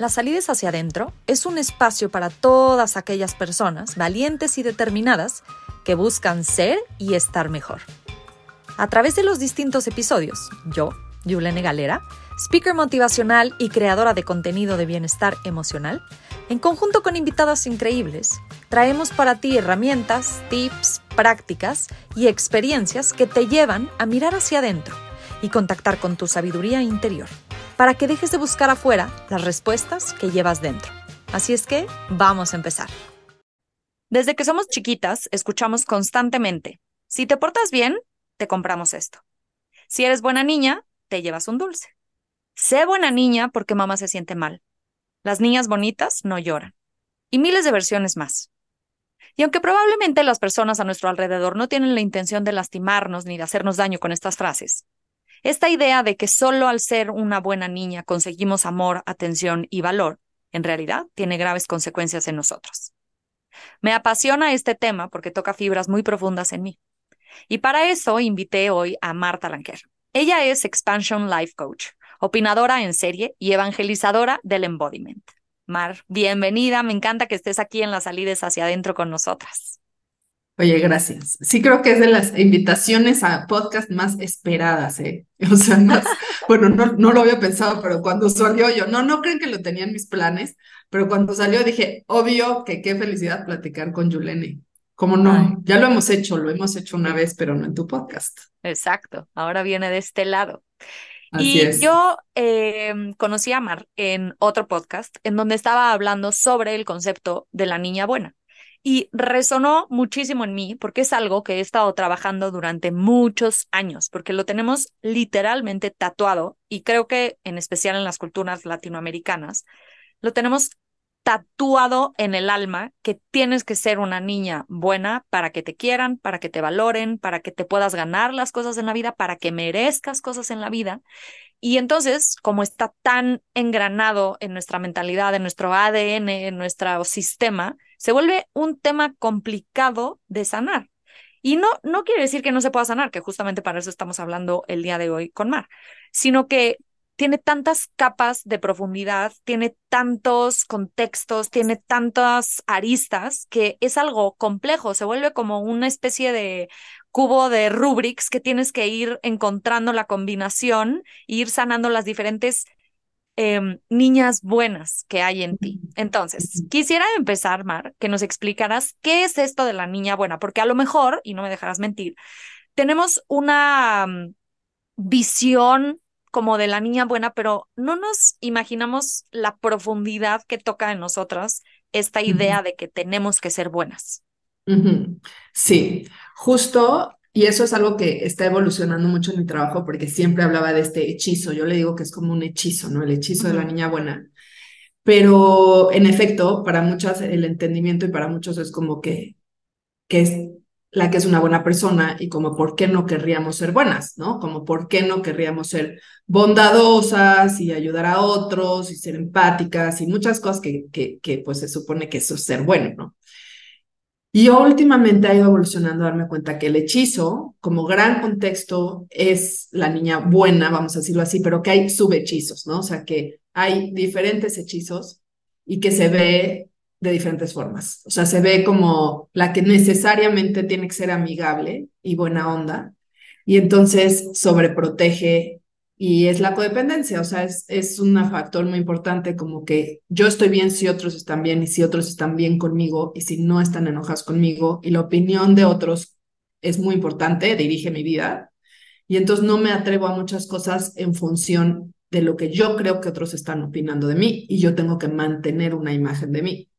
Las salidas hacia adentro es un espacio para todas aquellas personas valientes y determinadas que buscan ser y estar mejor. A través de los distintos episodios, yo, Yulene Galera, speaker motivacional y creadora de contenido de bienestar emocional, en conjunto con invitadas increíbles, traemos para ti herramientas, tips, prácticas y experiencias que te llevan a mirar hacia adentro y contactar con tu sabiduría interior para que dejes de buscar afuera las respuestas que llevas dentro. Así es que vamos a empezar. Desde que somos chiquitas, escuchamos constantemente, si te portas bien, te compramos esto. Si eres buena niña, te llevas un dulce. Sé buena niña porque mamá se siente mal. Las niñas bonitas no lloran. Y miles de versiones más. Y aunque probablemente las personas a nuestro alrededor no tienen la intención de lastimarnos ni de hacernos daño con estas frases, esta idea de que solo al ser una buena niña conseguimos amor, atención y valor, en realidad tiene graves consecuencias en nosotros. Me apasiona este tema porque toca fibras muy profundas en mí. Y para eso invité hoy a Marta Lanquer. Ella es Expansion Life Coach, opinadora en serie y evangelizadora del embodiment. Mar, bienvenida, me encanta que estés aquí en las salidas hacia adentro con nosotras. Oye, gracias. Sí creo que es de las invitaciones a podcast más esperadas, ¿eh? O sea, más, bueno, no, no lo había pensado, pero cuando salió yo, no, no creen que lo tenía en mis planes, pero cuando salió dije, obvio que qué felicidad platicar con Yulene. ¿Cómo no? Ya lo hemos hecho, lo hemos hecho una vez, pero no en tu podcast. Exacto, ahora viene de este lado. y yo eh, conocí a Mar en otro podcast en donde estaba hablando sobre el concepto de la niña buena. Y resonó muchísimo en mí porque es algo que he estado trabajando durante muchos años, porque lo tenemos literalmente tatuado y creo que en especial en las culturas latinoamericanas, lo tenemos tatuado en el alma que tienes que ser una niña buena para que te quieran, para que te valoren, para que te puedas ganar las cosas en la vida, para que merezcas cosas en la vida. Y entonces, como está tan engranado en nuestra mentalidad, en nuestro ADN, en nuestro sistema, se vuelve un tema complicado de sanar. Y no, no quiere decir que no se pueda sanar, que justamente para eso estamos hablando el día de hoy con Mar, sino que tiene tantas capas de profundidad, tiene tantos contextos, tiene tantas aristas que es algo complejo, se vuelve como una especie de cubo de Rubik's que tienes que ir encontrando la combinación e ir sanando las diferentes Em, niñas buenas que hay en ti. Entonces, quisiera empezar, Mar, que nos explicaras qué es esto de la niña buena, porque a lo mejor, y no me dejarás mentir, tenemos una mm, visión como de la niña buena, pero no nos imaginamos la profundidad que toca en nosotras esta idea de que tenemos que ser buenas. Sí, justo y eso es algo que está evolucionando mucho en mi trabajo porque siempre hablaba de este hechizo. Yo le digo que es como un hechizo, ¿no? El hechizo de la niña buena. Pero en efecto, para muchas el entendimiento y para muchos es como que, que es la que es una buena persona y como por qué no querríamos ser buenas, ¿no? Como por qué no querríamos ser bondadosas y ayudar a otros y ser empáticas y muchas cosas que, que, que pues se supone que eso es ser bueno, ¿no? Y últimamente he ido evolucionando a darme cuenta que el hechizo, como gran contexto, es la niña buena, vamos a decirlo así, pero que hay subhechizos, ¿no? O sea, que hay diferentes hechizos y que se ve de diferentes formas. O sea, se ve como la que necesariamente tiene que ser amigable y buena onda, y entonces sobreprotege y es la codependencia, o sea, es, es un factor muy importante como que yo estoy bien si otros están bien y si otros están bien conmigo y si no están enojados conmigo y la opinión de otros es muy importante, dirige mi vida y entonces no me atrevo a muchas cosas en función de lo que yo creo que otros están opinando de mí y yo tengo que mantener una imagen de mí.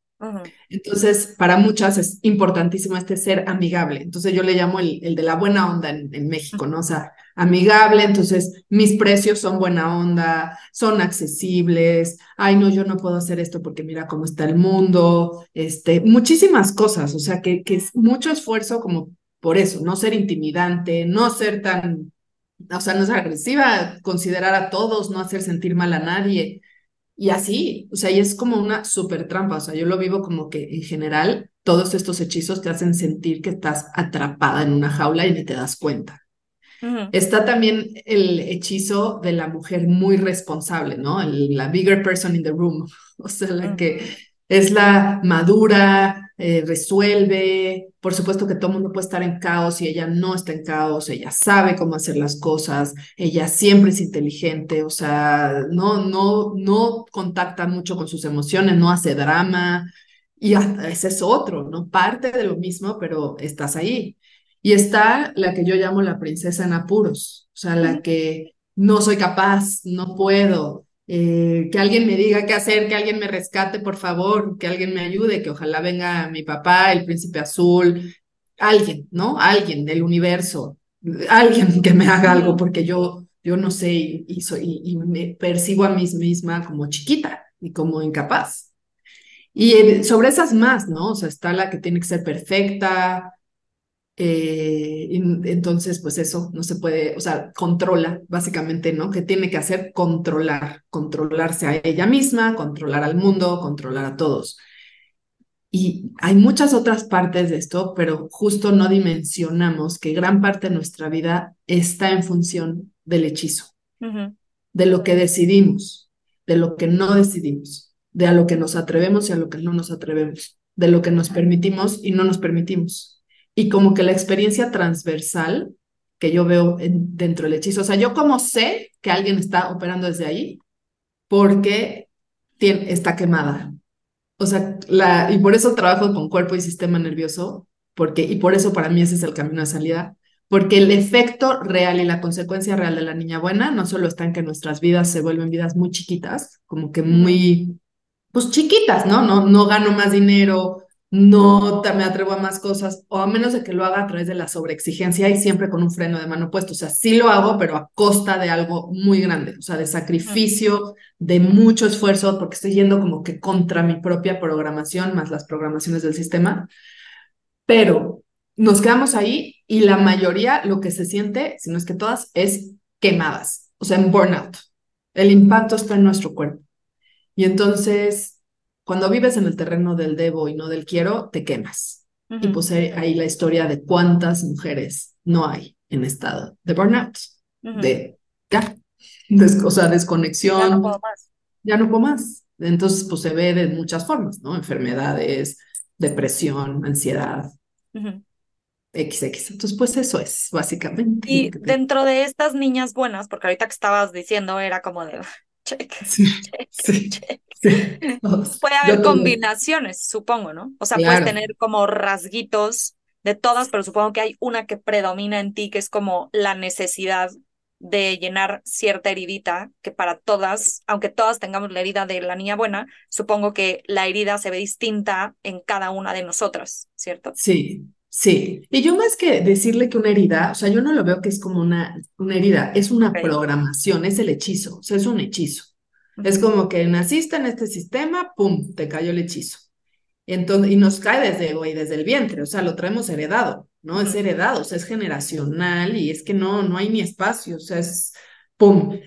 Entonces, para muchas es importantísimo este ser amigable. Entonces, yo le llamo el, el de la buena onda en, en, México, ¿no? O sea, amigable, entonces mis precios son buena onda, son accesibles. Ay, no, yo no puedo hacer esto porque mira cómo está el mundo, este, muchísimas cosas. O sea, que, que es mucho esfuerzo como por eso, no ser intimidante, no ser tan, o sea, no ser agresiva, considerar a todos, no hacer sentir mal a nadie. Y así, o sea, y es como una súper trampa, o sea, yo lo vivo como que en general todos estos hechizos te hacen sentir que estás atrapada en una jaula y ni te das cuenta. Está también el hechizo de la mujer muy responsable, ¿no? la bigger person in the room, o sea, la que es la madura, eh, resuelve, por supuesto que todo el mundo puede estar en caos y ella no está en caos, ella sabe cómo hacer las cosas, ella siempre es inteligente, o sea, no, no, no contacta mucho con sus emociones, no hace drama, y ese es otro, ¿no? Parte de lo mismo, pero estás ahí. Y está la que yo llamo la princesa en apuros, o sea, la que no soy capaz, no puedo, eh, que alguien me diga qué hacer, que alguien me rescate, por favor, que alguien me ayude, que ojalá venga mi papá, el príncipe azul, alguien, ¿no? Alguien del universo, alguien que me haga algo, porque yo, yo no sé y, soy, y me percibo a mí misma como chiquita y como incapaz. Y sobre esas más, ¿no? O sea, está la que tiene que ser perfecta, eh, entonces, pues eso no se puede, o sea, controla básicamente, ¿no? Que tiene que hacer controlar, controlarse a ella misma, controlar al mundo, controlar a todos. Y hay muchas otras partes de esto, pero justo no dimensionamos que gran parte de nuestra vida está en función del hechizo, de lo que decidimos, de lo que no decidimos, de a lo que nos atrevemos y a lo que no nos atrevemos, de lo que nos permitimos y no nos permitimos y como que la experiencia transversal que yo veo dentro del hechizo. O sea, yo como sé que alguien está operando desde ahí porque tiene, está quemada. O sea, la, y por eso trabajo con cuerpo y sistema nervioso, porque, y por eso para mí ese es el camino de salida, porque el efecto real y la consecuencia real de la niña buena no solo está en que nuestras vidas se vuelven vidas muy chiquitas, como que muy, pues chiquitas, ¿no? No, no gano más dinero, no me atrevo a más cosas, o a menos de que lo haga a través de la sobreexigencia y siempre con un freno de mano puesto. O sea, sí lo hago, pero a costa de algo muy grande, o sea, de sacrificio, de mucho esfuerzo, porque estoy yendo como que contra mi propia programación, más las programaciones del sistema. Pero nos quedamos ahí y la mayoría lo que se siente, si no es que todas, es quemadas, o sea, en burnout. El impacto está en nuestro cuerpo. Y entonces cuando vives en el terreno del debo y no del quiero, te quemas. Y pues ahí la historia de cuántas mujeres no hay en estado de burnout, de ya, o sea, desconexión. Ya no puedo más. Ya no puedo más. Entonces, pues se ve de muchas formas, ¿no? Enfermedades, depresión, ansiedad. XX. Entonces, pues eso es, básicamente. Y dentro de estas niñas buenas, porque ahorita que estabas diciendo era como de check, sí, sí. Puede haber combinaciones, supongo, ¿no? O sea, puedes tener como rasguitos de todas, pero supongo que hay una que predomina en ti, que es como la necesidad de llenar cierta heridita, que para todas, aunque todas tengamos la herida de la niña buena, supongo que la herida se ve distinta en cada una de nosotras, ¿cierto? Sí, sí. Y yo más que decirle que una herida, o sea, yo no lo veo que es como una, una herida, es una programación, es el hechizo, o sea, es un hechizo. Es como que naciste en este sistema, ¡pum!, te cayó el hechizo. Entonces, y nos cae desde, hoy desde el vientre, o sea, lo traemos heredado, ¿no? Es heredado, o sea, es generacional y es que no, no hay ni espacio, o sea, es ¡pum!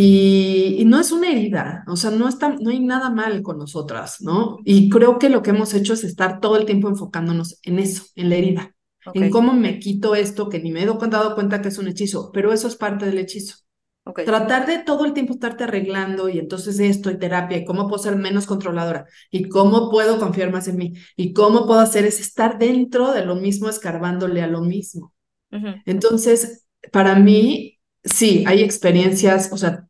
Y, no es una herida, o sea, no, está, no hay nada mal con nosotras, ¿no? Y creo que lo que hemos hecho es estar todo el tiempo enfocándonos en eso, en la herida, en cómo me quito esto que ni me he dado cuenta que es un hechizo, pero eso es parte del hechizo. Tratar de todo el tiempo estarte arreglando y entonces esto y terapia y cómo puedo ser menos controladora y cómo puedo confiar más en mí y cómo puedo hacer es estar dentro de lo mismo escarbándole a lo mismo. Entonces, para mí, sí, hay experiencias, o sea,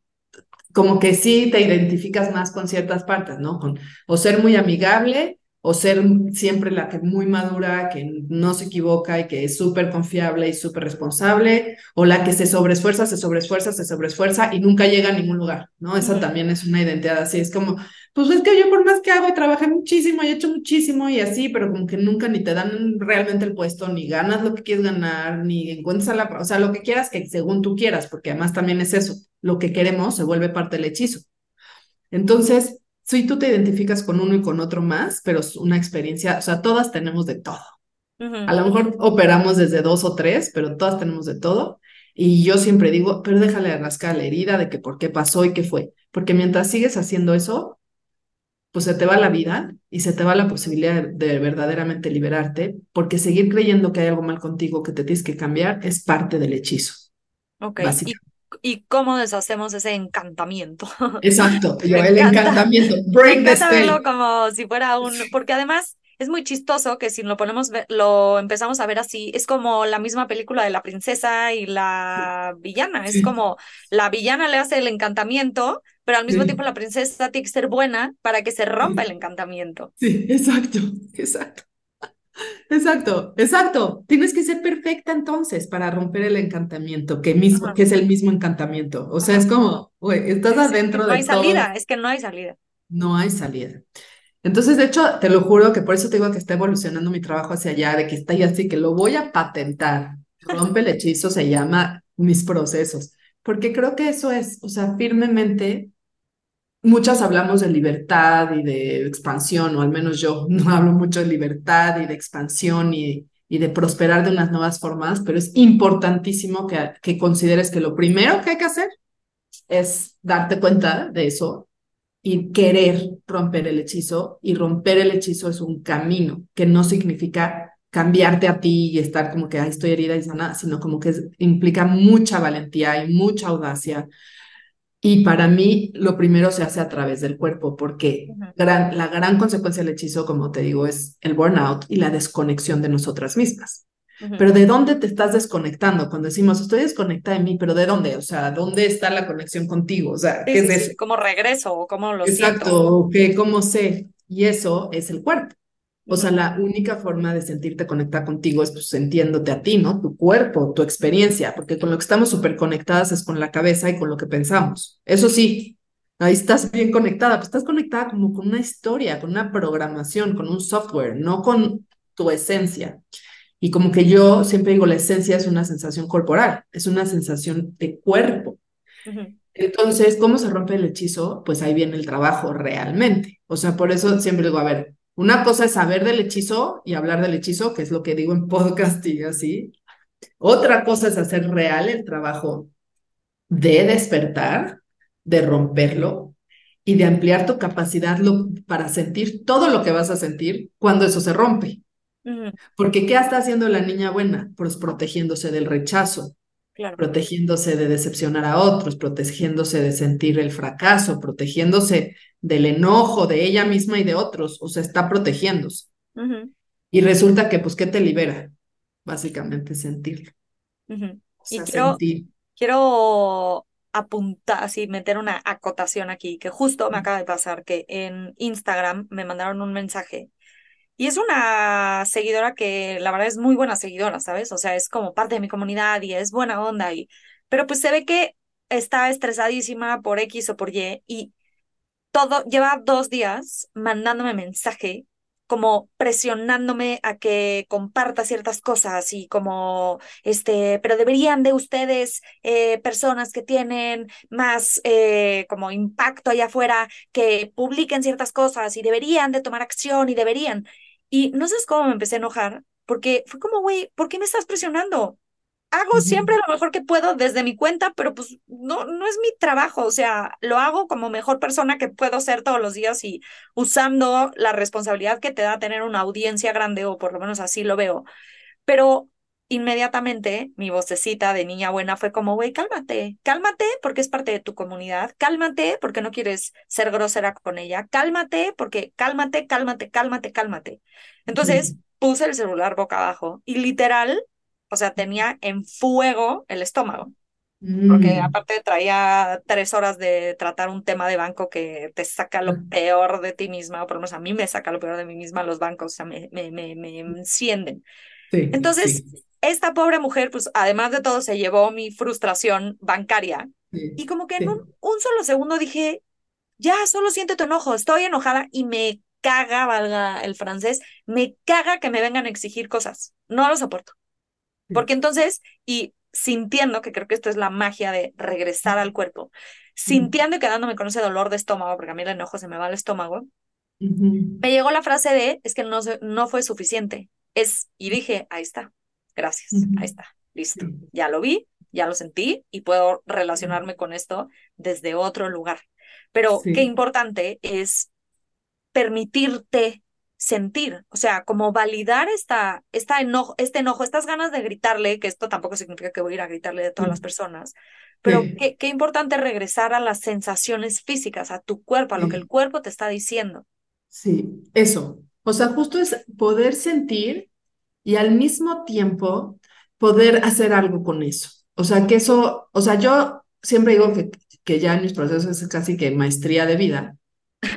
como que sí te identificas más con ciertas partes, ¿no? Con, o ser muy amigable o ser siempre la que muy madura, que no se equivoca y que es súper confiable y súper responsable, o la que se sobreesfuerza, se sobreesfuerza, se sobreesfuerza y nunca llega a ningún lugar, ¿no? Esa también es una identidad así, es como, pues es que yo por más que hago y trabajé muchísimo y he hecho muchísimo y así, pero como que nunca ni te dan realmente el puesto, ni ganas lo que quieres ganar, ni encuentras a la, o sea, lo que quieras que según tú quieras, porque además también es eso, lo que queremos se vuelve parte del hechizo. Entonces, sí, tú te identificas con uno y con otro más, pero es una experiencia, o sea, todas tenemos de todo. A lo mejor operamos desde dos o tres, pero todas tenemos de todo. Y yo siempre digo, pero déjale rascar la herida de que por qué pasó y qué fue. Porque mientras sigues haciendo eso, pues se te va la vida y se te va la posibilidad de verdaderamente liberarte, porque seguir creyendo que hay algo mal contigo, que te tienes que cambiar, es parte del hechizo. Ok, ¿Y, cómo deshacemos ese encantamiento? Exacto, el encantamiento, break the verlo como si fuera un, porque además es muy chistoso que si lo ponemos, lo empezamos a ver así, es como la misma película de la princesa y la villana, es como la villana le hace el encantamiento, pero al mismo tiempo la princesa tiene que ser buena para que se rompa el encantamiento. Sí, exacto, exacto. Exacto, exacto. Tienes que ser perfecta entonces para romper el encantamiento, que, mismo, que es el mismo encantamiento. O sea, es como, güey, estás adentro de No hay salida, es que no hay salida. No hay salida. Entonces, de hecho, te lo juro que por eso te digo que está evolucionando mi trabajo hacia allá, de que está ahí así, que lo voy a patentar. Rompe el hechizo se llama mis procesos, porque creo que eso es, o sea, firmemente, muchas hablamos de libertad y de expansión, o al menos yo no hablo mucho de libertad y de expansión y, y de prosperar de unas nuevas formas, pero es importantísimo que, que consideres que lo primero que hay que hacer es darte cuenta de eso y querer romper el hechizo. Y romper el hechizo es un camino que no significa cambiarte a ti y estar como que estoy herida y sana, sino como que implica mucha valentía y mucha audacia. Y para mí, lo primero se hace a través del cuerpo, porque la gran consecuencia del hechizo, como te digo, es el burnout y la desconexión de nosotras mismas. Pero ¿de dónde te estás desconectando? Cuando decimos, estoy desconectada de mí, pero ¿de dónde? O sea, ¿dónde está la conexión contigo? O sea, ¿qué es eso? ¿Cómo regreso o cómo lo Exacto, siento? ¿cómo sé? Y eso es el cuerpo. O sea, la única forma de sentirte conectada contigo es pues sintiéndote a ti, ¿no? Tu cuerpo, tu experiencia, porque con lo que estamos súper conectadas es con la cabeza y con lo que pensamos. Eso sí, ahí estás bien conectada, pues estás conectada como con una historia, con una programación, con un software, no con tu esencia. Y como que yo siempre digo, la esencia es una sensación corporal, es una sensación de cuerpo. Entonces, ¿cómo se rompe el hechizo? Pues ahí viene el trabajo realmente. O sea, por eso siempre digo, a ver, una cosa es saber del hechizo y hablar del hechizo, que es lo que digo en podcast y así. Otra cosa es hacer real el trabajo de despertar, de romperlo y de ampliar tu capacidad para sentir todo lo que vas a sentir cuando eso se rompe. Porque ¿qué está haciendo la niña buena? Pues protegiéndose del rechazo, protegiéndose de decepcionar a otros, protegiéndose de sentir el fracaso, protegiéndose del enojo de ella misma y de otros, o sea, está protegiéndose. Y resulta que, pues, ¿qué te libera? Básicamente sentirlo. y quiero, quiero apuntar, así, meter una acotación aquí, que justo me acaba de pasar que en Instagram me mandaron un mensaje y es una seguidora que la verdad es muy buena seguidora, ¿sabes? O sea, es como parte de mi comunidad y es buena onda. Y, pero pues se ve que está estresadísima por X o por Y y todo, lleva dos días mandándome mensaje como presionándome a que comparta ciertas cosas y como, este, pero deberían de ustedes, eh, personas que tienen más eh, como impacto allá afuera, que publiquen ciertas cosas y deberían de tomar acción y deberían. Y no sabes cómo me empecé a enojar, porque fue como, güey, ¿por qué me estás presionando? Hago siempre lo mejor que puedo desde mi cuenta, pero pues no, no es mi trabajo, o sea, lo hago como mejor persona que puedo ser todos los días y usando la responsabilidad que te da tener una audiencia grande, o por lo menos así lo veo. Pero inmediatamente mi vocecita de niña buena fue como, güey, cálmate, cálmate porque es parte de tu comunidad, cálmate porque no quieres ser grosera con ella, cálmate porque cálmate, cálmate, cálmate, cálmate. Entonces puse el celular boca abajo y literal, o sea, tenía en fuego el estómago. Porque mm. aparte traía tres horas de tratar un tema de banco que te saca lo peor de ti misma, o por lo menos a mí me saca lo peor de mí misma los bancos, o sea, me, me, me, me encienden. Entonces, esta pobre mujer, pues además de todo, se llevó mi frustración bancaria. y como que en un, solo segundo dije, ya, solo siento tu enojo, estoy enojada y me caga, valga el francés, me caga que me vengan a exigir cosas. No lo soporto. Porque entonces, y sintiendo, que creo que esto es la magia de regresar al cuerpo, sintiendo y quedándome con ese dolor de estómago, porque a mí el enojo se me va al estómago, me llegó la frase de, es que no, no fue suficiente. Es, y dije, ahí está, Gracias, ahí está, listo. Ya lo vi, ya lo sentí y puedo relacionarme con esto desde otro lugar. Pero qué importante es permitirte sentir, o sea, como validar esta, esta enojo, este enojo, estas ganas de gritarle, que esto tampoco significa que voy a ir a gritarle de todas las personas, pero qué, qué, importante regresar a las sensaciones físicas, a tu cuerpo, a lo que el cuerpo te está diciendo. Sí, eso. O sea, justo es poder sentir y al mismo tiempo poder hacer algo con eso. O sea, que eso, o sea, yo siempre digo que, que ya en mis procesos es casi que maestría de vida,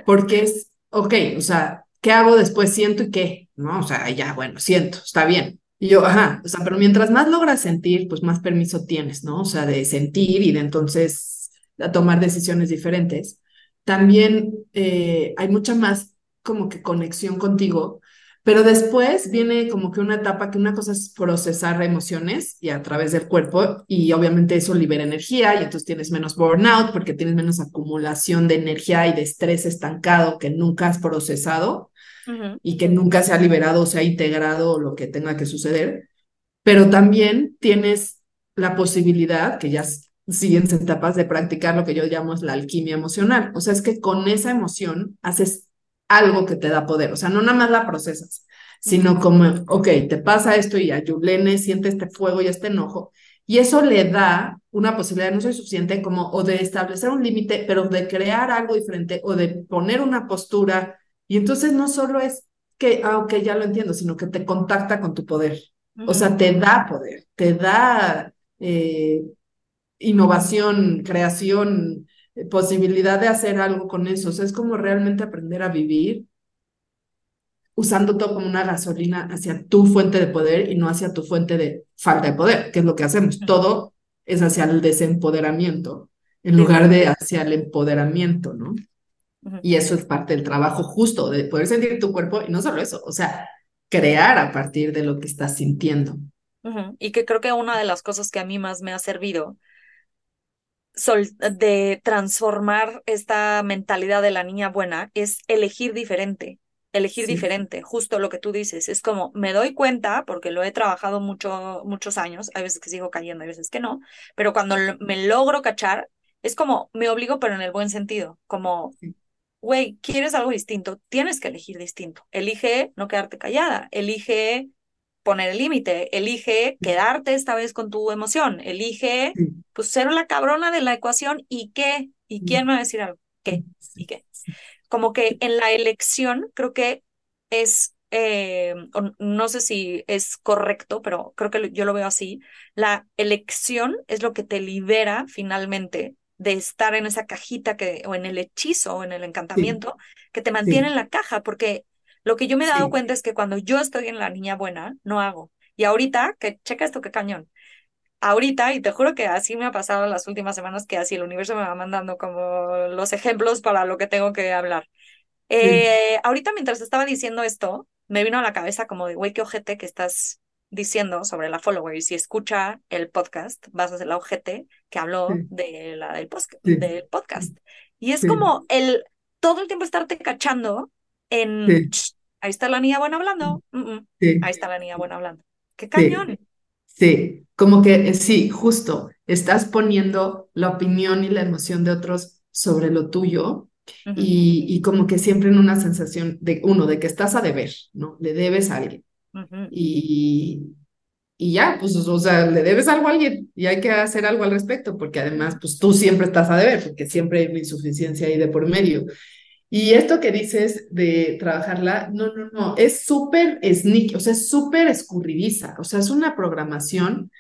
porque es, ok, o sea, ¿qué hago después? Siento y qué, ¿no? O sea, ya, bueno, siento, está bien. Y yo, ajá, o sea, pero mientras más logras sentir, pues más permiso tienes, ¿no? O sea, de sentir y de entonces tomar decisiones diferentes. También eh, hay mucha más como que conexión contigo, pero después viene como que una etapa que una cosa es procesar emociones y a través del cuerpo y obviamente eso libera energía y entonces tienes menos burnout porque tienes menos acumulación de energía y de estrés estancado que nunca has procesado y que nunca se ha liberado o se ha integrado lo que tenga que suceder. Pero también tienes la posibilidad, que ya siguen etapas, de practicar lo que yo llamo la alquimia emocional. O sea, es que con esa emoción haces algo que te da poder. O sea, no nada más la procesas, sino como, ok, te pasa esto y Ayulene siente este fuego y este enojo. Y eso le da una posibilidad, no soy suficiente, como o de establecer un límite, pero de crear algo diferente o de poner una postura. Y entonces no solo es que, ah, ok, ya lo entiendo, sino que te contacta con tu poder. O sea, te da poder, te da eh, innovación, creación, posibilidad de hacer algo con eso. O sea, es como realmente aprender a vivir usando todo como una gasolina hacia tu fuente de poder y no hacia tu fuente de falta de poder, que es lo que hacemos. Todo es hacia el desempoderamiento en lugar de hacia el empoderamiento, ¿no? Y eso es parte del trabajo justo, de poder sentir tu cuerpo y no solo eso, o sea, crear a partir de lo que estás sintiendo. Y que creo que una de las cosas que a mí más me ha servido de transformar esta mentalidad de la niña buena es elegir diferente, elegir diferente, justo lo que tú dices, es como me doy cuenta, porque lo he trabajado mucho, muchos años, hay veces que sigo cayendo, hay veces que no, pero cuando me logro cachar, es como me obligo, pero en el buen sentido, como, güey, ¿quieres algo distinto? Tienes que elegir distinto, elige no quedarte callada, elige poner el límite, elige quedarte esta vez con tu emoción, elige pues ser la cabrona de la ecuación y qué, y quién me va a decir algo, qué, y qué. Como que en la elección creo que es, eh, no sé si es correcto, pero creo que yo lo veo así, la elección es lo que te libera finalmente de estar en esa cajita que, o en el hechizo o en el encantamiento que te mantiene en la caja, porque lo que yo me he dado cuenta es que cuando yo estoy en la niña buena, no hago. Y ahorita, que checa esto, qué cañón. Ahorita, y te juro que así me ha pasado las últimas semanas, que así el universo me va mandando como los ejemplos para lo que tengo que hablar. Eh, ahorita, mientras estaba diciendo esto, me vino a la cabeza como de, güey, qué ojete que estás diciendo sobre la follower. Y si escucha el podcast, vas a ser la ojete que habló de la del, del podcast. Y es como el todo el tiempo estarte cachando en, ahí está la niña buena hablando, ahí está la niña buena hablando. ¡Qué cañón! Sí. como que eh, sí, justo, estás poniendo la opinión y la emoción de otros sobre lo tuyo y, y, como que siempre en una sensación de, uno, de que estás a deber, ¿no? Le debes a alguien. y, y ya, pues, o sea, le debes algo a alguien y hay que hacer algo al respecto, porque además, pues tú siempre estás a deber, porque siempre hay una insuficiencia ahí de por medio. Y esto que dices de trabajarla, no, no, no, es súper sneaky, o sea, es súper escurridiza, o sea, es una programación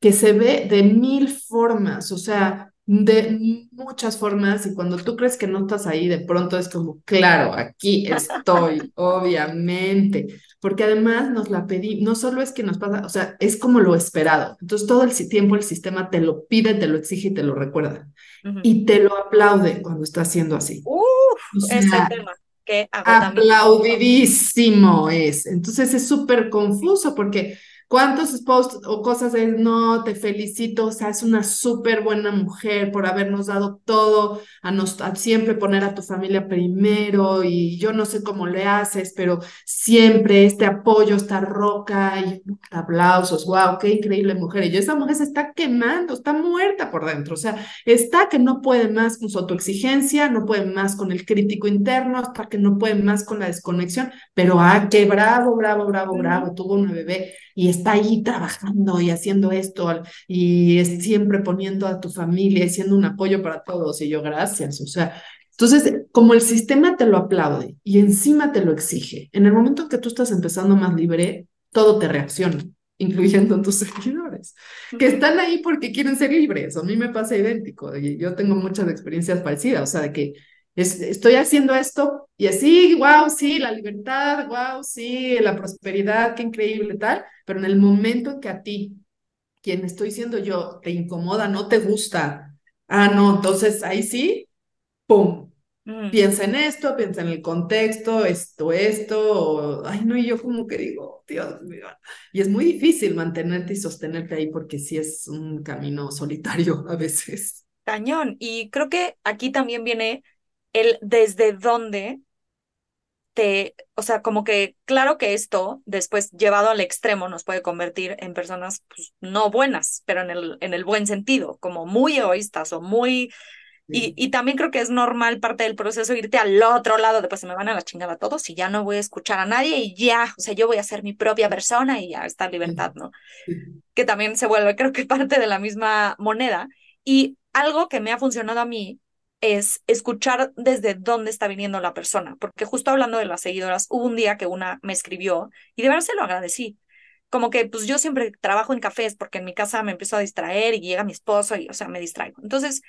que se ve de mil formas, o sea, de muchas formas y cuando tú crees que no estás ahí, de pronto es como, claro, aquí estoy, obviamente, porque además nos la pedí, no solo es que nos pasa, o sea, es como lo esperado. Entonces todo el tiempo el sistema te lo pide, te lo exige y te lo recuerda. Y te lo aplaude cuando está haciendo así. Uf, ese tema. Que aplaudidísimo es. Entonces es súper confuso porque ¿Cuántos posts o cosas de no, te felicito, o sea, es una súper buena mujer por habernos dado todo, a, nos, siempre poner a tu familia primero y yo no sé cómo le haces, pero siempre este apoyo, esta roca y aplausos, wow, qué increíble mujer. Y yo, esa mujer se está quemando, está muerta por dentro, o sea, está que no puede más con su autoexigencia, no puede más con el crítico interno, hasta que no puede más con la desconexión, pero ah, qué bravo, bravo, bravo, bravo, tuvo una bebé y está ahí trabajando y haciendo esto y es siempre poniendo a tu familia y siendo un apoyo para todos. Y yo, gracias. O sea, entonces, como el sistema te lo aplaude y encima te lo exige, en el momento en que tú estás empezando más libre, todo te reacciona, incluyendo tus seguidores, que están ahí porque quieren ser libres. A mí me pasa idéntico. Y yo tengo muchas experiencias parecidas, o sea, de que estoy haciendo esto y así, wow, sí, la libertad, wow, sí, la prosperidad, qué increíble, tal, pero en el momento en que a ti, quien estoy siendo yo, te incomoda, no te gusta, ah, no, entonces ahí sí, ¡pum! Mm. Piensa en esto, piensa en el contexto, esto, esto, ay, no, y yo como que digo, Dios mío, y es muy difícil mantenerte y sostenerte ahí porque sí es un camino solitario a veces. Cañón, y creo que aquí también viene el desde dónde te, o sea, como que claro que esto después llevado al extremo nos puede convertir en personas pues, no buenas, pero en el, en el buen sentido, como muy egoístas o muy... Y, y, también creo que es normal parte del proceso irte al otro lado, después se me van a la chingada todos y ya no voy a escuchar a nadie y ya, o sea, yo voy a ser mi propia persona y ya está libertad, ¿no? Que también se vuelve, creo que parte de la misma moneda. Y algo que me ha funcionado a mí es escuchar desde dónde está viniendo la persona, porque justo hablando de las seguidoras, hubo un día que una me escribió y de verdad se lo agradecí. Como que pues yo siempre trabajo en cafés porque en mi casa me empiezo a distraer y llega mi esposo y o sea, me distraigo. Entonces,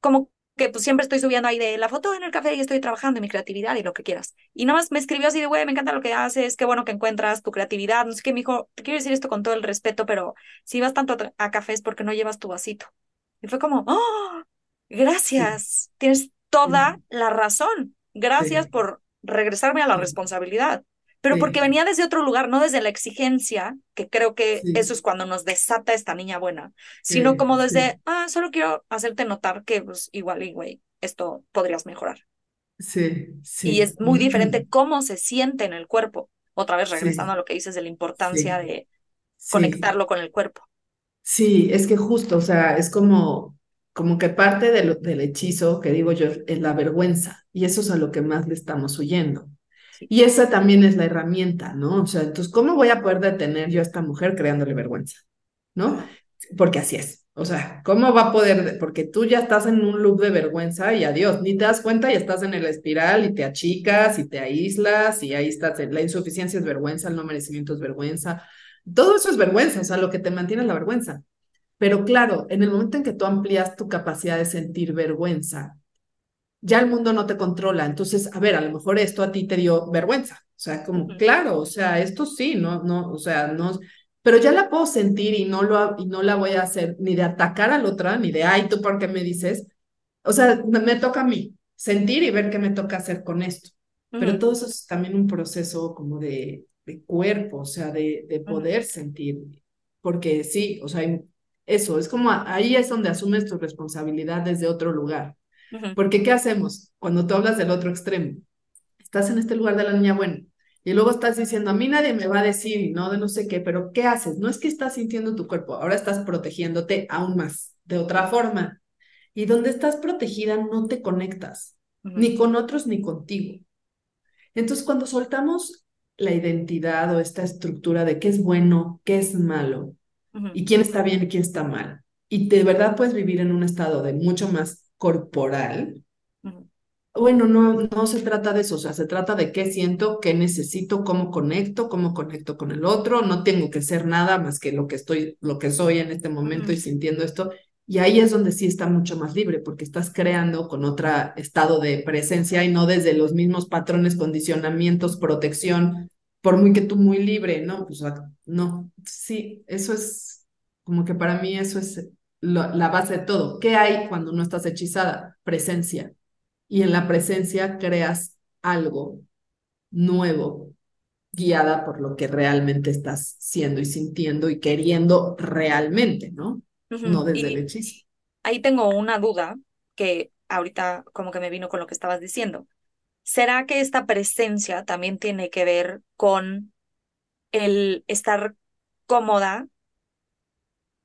como que pues siempre estoy subiendo ahí de la foto en el café y estoy trabajando en mi creatividad y lo que quieras. Y nada más me escribió así de, güey, me encanta lo que haces, qué bueno que encuentras tu creatividad, no sé qué, me dijo, te quiero decir esto con todo el respeto, pero si vas tanto a, cafés, porque no llevas tu vasito? Y fue como, ¡oh! Gracias, tienes toda la razón. Gracias por regresarme a la responsabilidad. Pero porque venía desde otro lugar, no desde la exigencia, que creo que eso es cuando nos desata esta niña buena, sino como desde, ah, solo quiero hacerte notar que pues, igual, y güey, esto podrías mejorar. Sí, sí. Y es muy diferente cómo se siente en el cuerpo. Otra vez regresando a lo que dices de la importancia de conectarlo con el cuerpo. Sí, es que justo, o sea, es como como que parte del hechizo, que digo yo, es la vergüenza, y eso es a lo que más le estamos huyendo. Y esa también es la herramienta, ¿no? O sea, entonces, ¿cómo voy a poder detener yo a esta mujer creándole vergüenza? ¿No? Porque así es. O sea, ¿cómo va a poder? Porque tú ya estás en un loop de vergüenza y adiós, ni te das cuenta y estás en el espiral y te achicas y te aíslas y ahí estás. La insuficiencia es vergüenza, el no merecimiento es vergüenza. Todo eso es vergüenza, o sea, lo que te mantiene es la vergüenza. Pero claro, en el momento en que tú amplías tu capacidad de sentir vergüenza, ya el mundo no te controla. Entonces, a ver, a lo mejor esto a ti te dio vergüenza. O sea, como, claro, o sea, esto sí, no, no, o sea, no, pero ya la puedo sentir y no, lo, y no la voy a hacer ni de atacar a la otra, ni de, ay, tú por qué me dices. O sea, me, toca a mí sentir y ver qué me toca hacer con esto. Pero todo eso es también un proceso como de, de cuerpo, o sea, de, de poder sentir. Porque sí, o sea, eso, es como ahí es donde asumes tu responsabilidad desde otro lugar. Porque ¿qué hacemos cuando tú hablas del otro extremo? Estás en este lugar de la niña buena y luego estás diciendo, a mí nadie me va a decir, no, de no sé qué, pero ¿qué haces? No es que estás sintiendo tu cuerpo, ahora estás protegiéndote aún más, de otra forma. Y donde estás protegida no te conectas, ni con otros ni contigo. Entonces, cuando soltamos la identidad o esta estructura de qué es bueno, qué es malo, y quién está bien y quién está mal. Y de verdad puedes vivir en un estado de mucho más corporal. Bueno, no, no se trata de eso, o sea, se trata de qué siento, qué necesito, cómo conecto, cómo conecto con el otro. No tengo que ser nada más que lo que estoy, lo que soy en este momento y sintiendo esto. Y ahí es donde sí está mucho más libre, porque estás creando con otro estado de presencia y no desde los mismos patrones, condicionamientos, protección, por muy que tú muy libre, ¿no? Pues no, sí, eso es como que para mí eso es la base de todo. ¿Qué hay cuando no estás hechizada? Presencia. Y en la presencia creas algo nuevo guiada por lo que realmente estás siendo y sintiendo y queriendo realmente, ¿no? No desde el hechizo. Ahí tengo una duda que ahorita como que me vino con lo que estabas diciendo. ¿Será que esta presencia también tiene que ver con el estar cómoda,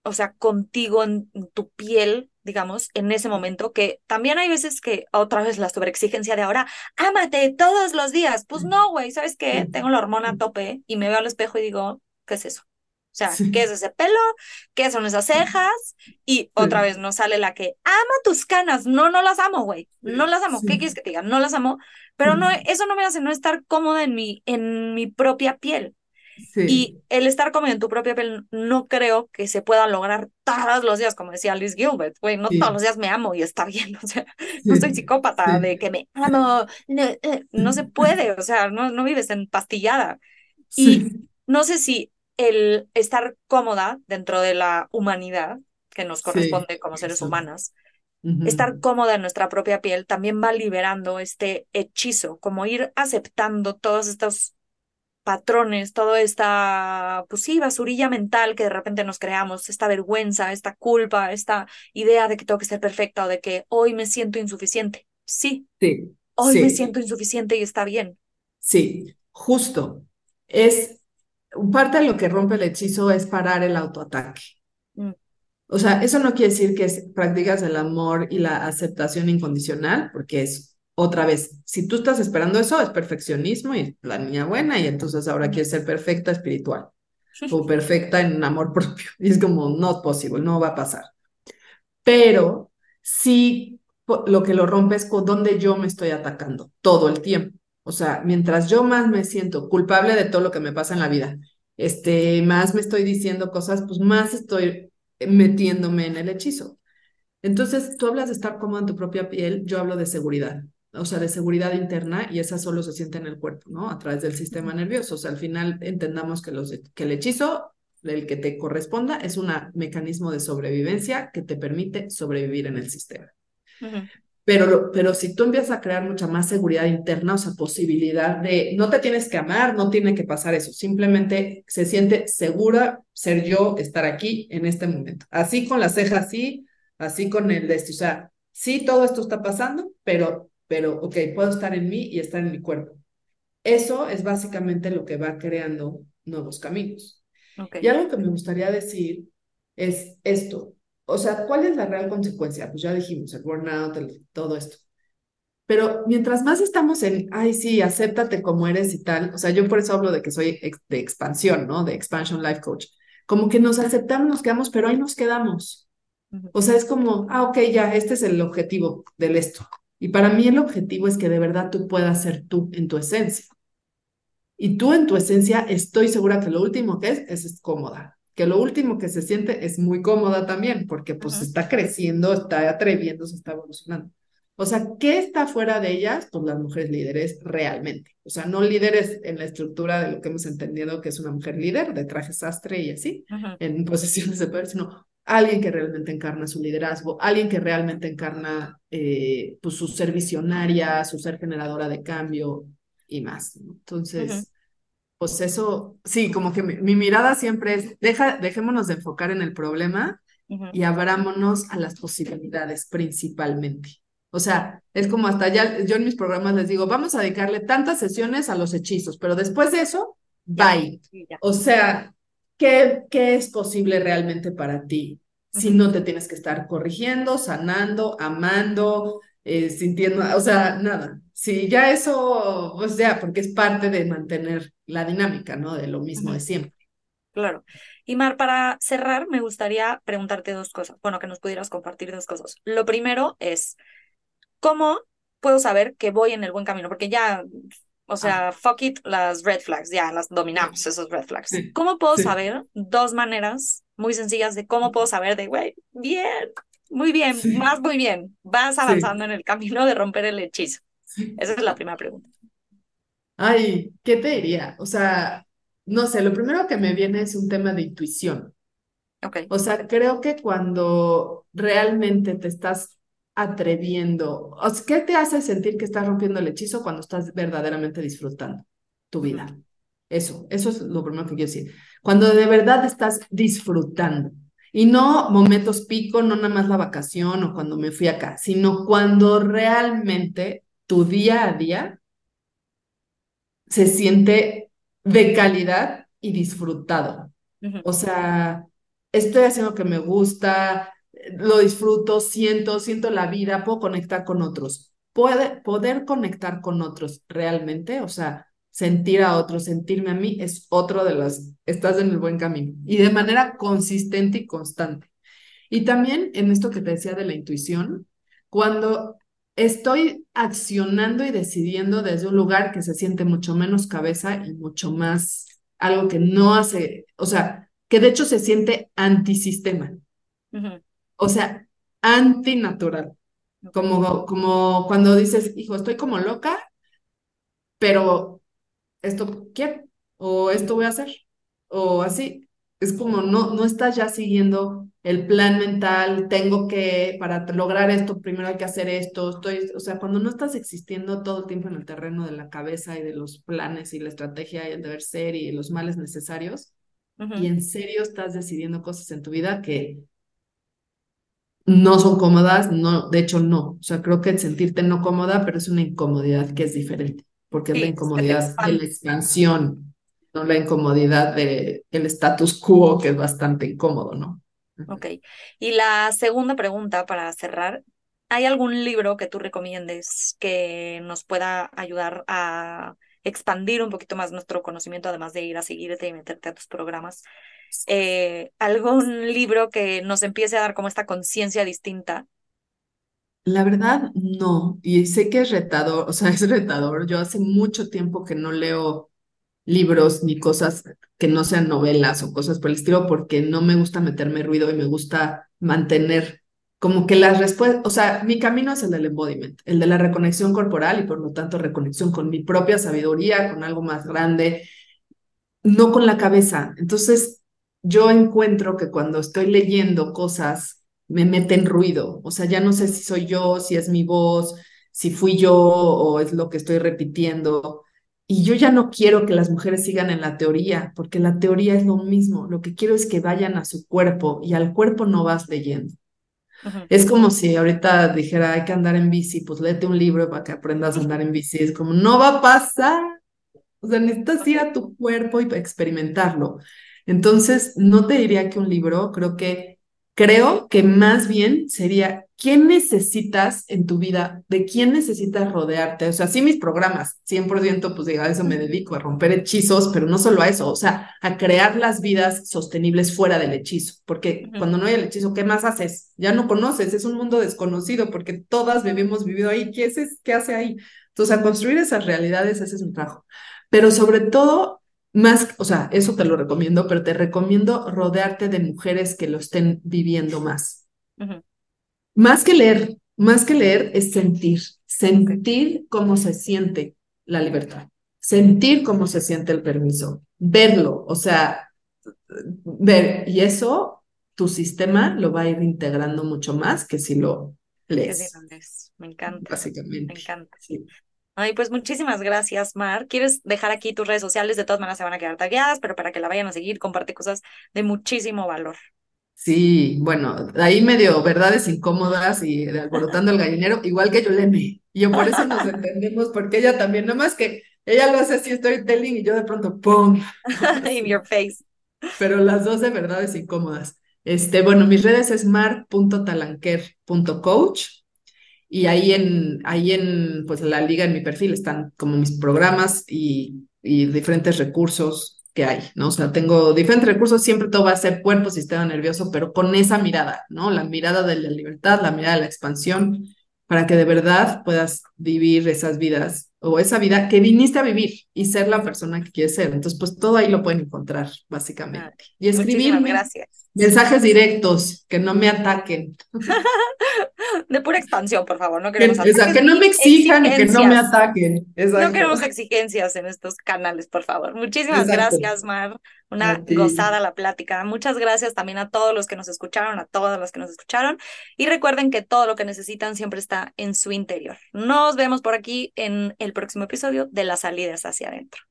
o sea, contigo en tu piel, digamos, en ese momento, que también hay veces que otra vez la sobreexigencia de ahora, ámate todos los días. Pues no, güey, ¿sabes qué? Tengo la hormona a tope y me veo al espejo y digo, ¿qué es eso? O sea, ¿qué es ese pelo? ¿Qué son esas cejas? Y otra vez nos sale la que ama tus canas. No, no las amo, güey. No las amo. ¿Qué quieres que te diga? No las amo. Pero no, eso no me hace no estar cómoda en mi, en mi propia piel. Y el estar cómoda en tu propia piel no creo que se pueda lograr todos los días, como decía Liz Gilbert, güey, no todos los días me amo y está bien, o sea, no soy psicópata de que me amo, eh, no, se puede, o sea, no, no vives empastillada. Y no sé si el estar cómoda dentro de la humanidad que nos corresponde como seres humanas, estar cómoda en nuestra propia piel también va liberando este hechizo, como ir aceptando todos estos patrones, toda esta, pues sí, basurilla mental que de repente nos creamos, esta vergüenza, esta culpa, esta idea de que tengo que ser perfecta o de que hoy me siento insuficiente. Sí, sí hoy me siento insuficiente y está bien. Sí, justo. Es parte de lo que rompe el hechizo es parar el autoataque. Mm. O sea, eso no quiere decir que practicas el amor y la aceptación incondicional, porque es otra vez, si tú estás esperando eso, es perfeccionismo y la niña buena, y entonces ahora quieres ser perfecta espiritual o perfecta en amor propio. Y es como, no posible, no va a pasar. Pero sí, lo que lo rompe es con donde yo me estoy atacando todo el tiempo. O sea, mientras yo más me siento culpable de todo lo que me pasa en la vida, este, más me estoy diciendo cosas, pues más estoy metiéndome en el hechizo. Entonces, tú hablas de estar cómodo en tu propia piel, yo hablo de seguridad, o sea, de seguridad interna y esa solo se siente en el cuerpo, ¿no? A través del sistema nervioso. O sea, al final entendamos que, los, que el hechizo, el que te corresponda, es un mecanismo de sobrevivencia que te permite sobrevivir en el sistema. Pero, pero si tú empiezas a crear mucha más seguridad interna, o sea, posibilidad de, no te tienes que amar, no tiene que pasar eso, simplemente se siente segura ser yo, estar aquí en este momento. Así con la ceja, así, así con el de o sea, sí, todo esto está pasando, pero, pero, ok, puedo estar en mí y estar en mi cuerpo. Eso es básicamente lo que va creando nuevos caminos. Y algo que me gustaría decir es esto, o sea, ¿cuál es la real consecuencia? Pues ya dijimos, el burnout, todo esto. Pero mientras más estamos en, ay, sí, acéptate como eres y tal, o sea, yo por eso hablo de que soy de expansión, ¿no? De Expansion Life Coach. Como que nos aceptamos, nos quedamos, pero ahí nos quedamos. O sea, es como, ah, ok, ya, este es el objetivo del esto. Y para mí el objetivo es que de verdad tú puedas ser tú en tu esencia. Y tú en tu esencia, estoy segura que lo último que es, es cómoda que lo último que se siente es muy cómoda también, porque pues está creciendo, está atreviendo, se está evolucionando. O sea, ¿qué está fuera de ellas? Pues las mujeres líderes realmente. O sea, no líderes en la estructura de lo que hemos entendido que es una mujer líder, de traje sastre y así, en posiciones de poder, sino alguien que realmente encarna su liderazgo, alguien que realmente encarna eh, pues, su ser visionaria, su ser generadora de cambio y más. Entonces, pues eso, sí, como que mi, mirada siempre es, deja, dejémonos de enfocar en el problema y abrámonos a las posibilidades principalmente. O sea, es como hasta ya, yo en mis programas les digo, vamos a dedicarle tantas sesiones a los hechizos, pero después de eso, bye. O sea, ¿qué, ¿qué es posible realmente para ti? Si no te tienes que estar corrigiendo, sanando, amando, eh, sintiendo, o sea, nada. Sí, ya eso, pues ya, porque es parte de mantener la dinámica, ¿no? De lo mismo de siempre. Claro. Y Mar, para cerrar, me gustaría preguntarte dos cosas. Bueno, que nos pudieras compartir dos cosas. Lo primero es, ¿cómo puedo saber que voy en el buen camino? Porque ya, o sea, ah. fuck it, las red flags, ya las dominamos, esos red flags. ¿Cómo puedo saber? Dos maneras muy sencillas de cómo puedo saber de, güey, bien, muy bien, más muy bien. Vas avanzando en el camino de romper el hechizo. Esa es la primera pregunta. Ay, ¿qué te diría? O sea, no sé, lo primero que me viene es un tema de intuición. Ok. O sea, creo que cuando realmente te estás atreviendo, o ¿qué te hace sentir que estás rompiendo el hechizo cuando estás verdaderamente disfrutando tu vida? Eso, eso es lo primero que quiero decir. Cuando de verdad estás disfrutando. Y no momentos pico, no nada más la vacación o cuando me fui acá, sino cuando realmente tu día a día se siente de calidad y disfrutado. O sea, estoy haciendo lo que me gusta, lo disfruto, siento, siento la vida, puedo conectar con otros. Puede, poder conectar con otros realmente, o sea, sentir a otros, sentirme a mí, es otro de las, estás en el buen camino y de manera consistente y constante. Y también en esto que te decía de la intuición, cuando estoy accionando y decidiendo desde un lugar que se siente mucho menos cabeza y mucho más algo que no hace, o sea, que de hecho se siente antisistema. O sea, antinatural. Como, como cuando dices, hijo, estoy como loca, pero esto quiero, o esto voy a hacer, o así. Es como no, no estás ya siguiendo el plan mental, tengo que, para lograr esto, primero hay que hacer esto, estoy, o sea, cuando no estás existiendo todo el tiempo en el terreno de la cabeza y de los planes y la estrategia y el deber ser y los males necesarios, y en serio estás decidiendo cosas en tu vida que no son cómodas, no, de hecho no, o sea, creo que el sentirte no cómoda, pero es una incomodidad que es diferente, porque es la incomodidad de la expansión, no la incomodidad del el status quo, que es bastante incómodo, ¿no? Ok. Y la segunda pregunta para cerrar, ¿hay algún libro que tú recomiendes que nos pueda ayudar a expandir un poquito más nuestro conocimiento, además de ir a seguirte y meterte a tus programas? Eh, ¿Algún libro que nos empiece a dar como esta conciencia distinta? La verdad, no. Y sé que es retador, o sea, es retador. Yo hace mucho tiempo que no leo libros ni cosas que no sean novelas o cosas por el estilo, porque no me gusta meterme ruido y me gusta mantener como que las respuestas, o sea, mi camino es el del embodiment, el de la reconexión corporal y por lo tanto reconexión con mi propia sabiduría, con algo más grande, no con la cabeza. Entonces, yo encuentro que cuando estoy leyendo cosas me meten ruido, o sea, ya no sé si soy yo, si es mi voz, si fui yo o es lo que estoy repitiendo. Y yo ya no quiero que las mujeres sigan en la teoría, porque la teoría es lo mismo. Lo que quiero es que vayan a su cuerpo y al cuerpo no vas leyendo. Es como si ahorita dijera, hay que andar en bici, pues léete un libro para que aprendas a andar en bici. Es como, no va a pasar. O sea, necesitas ir a tu cuerpo y experimentarlo. Entonces, no te diría que un libro, creo que Creo que más bien sería, ¿quién necesitas en tu vida? ¿De quién necesitas rodearte? O sea, sí mis programas, 100% pues diga, a eso me dedico, a romper hechizos, pero no solo a eso, o sea, a crear las vidas sostenibles fuera del hechizo, porque cuando no hay el hechizo, ¿qué más haces? Ya no conoces, es un mundo desconocido, porque todas vivimos vivido ahí, ¿qué, es, qué hace ahí? Entonces, a construir esas realidades, ese es mi trabajo. Pero sobre todo, más, o sea, eso te lo recomiendo, pero te recomiendo rodearte de mujeres que lo estén viviendo más. Más que leer, más que leer es sentir, sentir cómo se siente la libertad, sentir cómo se siente el permiso, verlo, o sea, ver, y eso tu sistema lo va a ir integrando mucho más que si lo lees. Me encanta. Básicamente. Me encanta. Sí. Ay, pues muchísimas gracias, Mar. ¿Quieres dejar aquí tus redes sociales? De todas maneras se van a quedar tagueadas, pero para que la vayan a seguir, comparte cosas de muchísimo valor. Sí, bueno, ahí medio verdades incómodas y alborotando el gallinero, igual que Yolene. Y yo por eso nos entendemos, porque ella también, nomás que ella lo hace así storytelling y yo de pronto, ¡pum! In your face. Pero las dos de verdades incómodas. Este, bueno, mis redes es mar.talanquer.coach y ahí en, ahí en pues, la liga, en mi perfil, están como mis programas y, y diferentes recursos que hay, ¿no? O sea, tengo diferentes recursos, siempre todo va a ser cuerpo, sistema nervioso, pero con esa mirada, ¿no? La mirada de la libertad, la mirada de la expansión, para que de verdad puedas vivir esas vidas o esa vida que viniste a vivir y ser la persona que quieres ser. Entonces, pues todo ahí lo pueden encontrar, básicamente. Y escribirme mensajes directos, que no me ataquen. de pura expansión, por favor. No queremos que, que no me exijan y que no me ataquen. No queremos exigencias en estos canales, por favor. Muchísimas gracias, Mar. Una gozada la plática. Muchas gracias también a todos los que nos escucharon, a todas las que nos escucharon. Y recuerden que todo lo que necesitan siempre está en su interior. Nos vemos por aquí en el próximo episodio de Las Salidas hacia adentro.